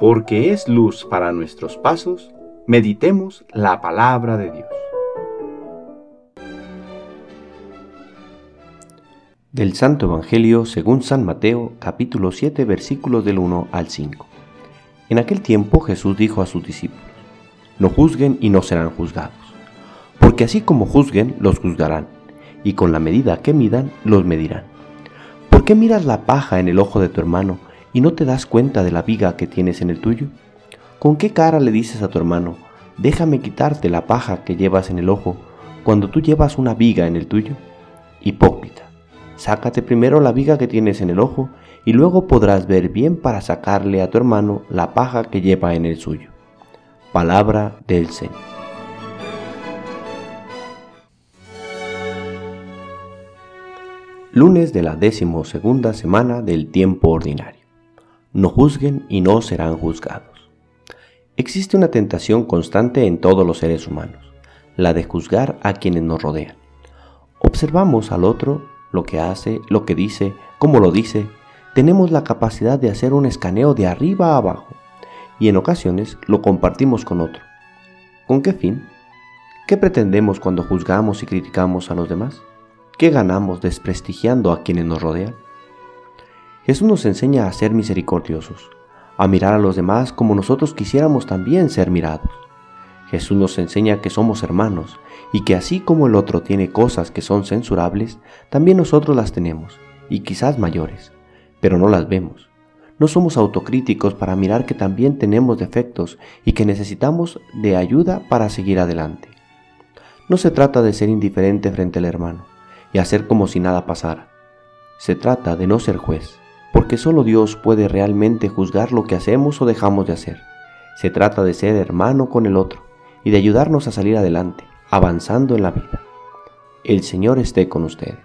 porque es luz para nuestros pasos, meditemos la palabra de Dios. Del Santo Evangelio según San Mateo capítulo 7 versículos del 1 al 5. En aquel tiempo Jesús dijo a sus discípulos, No juzguen y no serán juzgados, porque así como juzguen, los juzgarán, y con la medida que midan, los medirán. ¿Por qué miras la paja en el ojo de tu hermano y no te das cuenta de la viga que tienes en el tuyo? ¿Con qué cara le dices a tu hermano, déjame quitarte la paja que llevas en el ojo, cuando tú llevas una viga en el tuyo? Hipócrita, sácate primero la viga que tienes en el ojo, y luego podrás ver bien para sacarle a tu hermano la paja que lleva en el suyo. Palabra del Señor. Lunes de la decimosegunda semana del tiempo ordinario. No juzguen y no serán juzgados. Existe una tentación constante en todos los seres humanos, la de juzgar a quienes nos rodean. Observamos al otro, lo que hace, lo que dice, cómo lo dice, tenemos la capacidad de hacer un escaneo de arriba a abajo y en ocasiones lo compartimos con otro. ¿Con qué fin? ¿Qué pretendemos cuando juzgamos y criticamos a los demás? ¿Qué ganamos desprestigiando a quienes nos rodean? Jesús nos enseña a ser misericordiosos, a mirar a los demás como nosotros quisiéramos también ser mirados. Jesús nos enseña que somos hermanos y que así como el otro tiene cosas que son censurables, también nosotros las tenemos, y quizás mayores, pero no las vemos. No somos autocríticos para mirar que también tenemos defectos y que necesitamos de ayuda para seguir adelante. No se trata de ser indiferente frente al hermano y hacer como si nada pasara. Se trata de no ser juez, porque solo Dios puede realmente juzgar lo que hacemos o dejamos de hacer. Se trata de ser hermano con el otro y de ayudarnos a salir adelante, avanzando en la vida. El Señor esté con ustedes.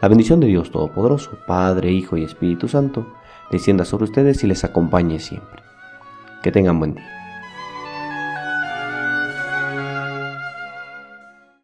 La bendición de Dios Todopoderoso, Padre, Hijo y Espíritu Santo, descienda sobre ustedes y les acompañe siempre. Que tengan buen día.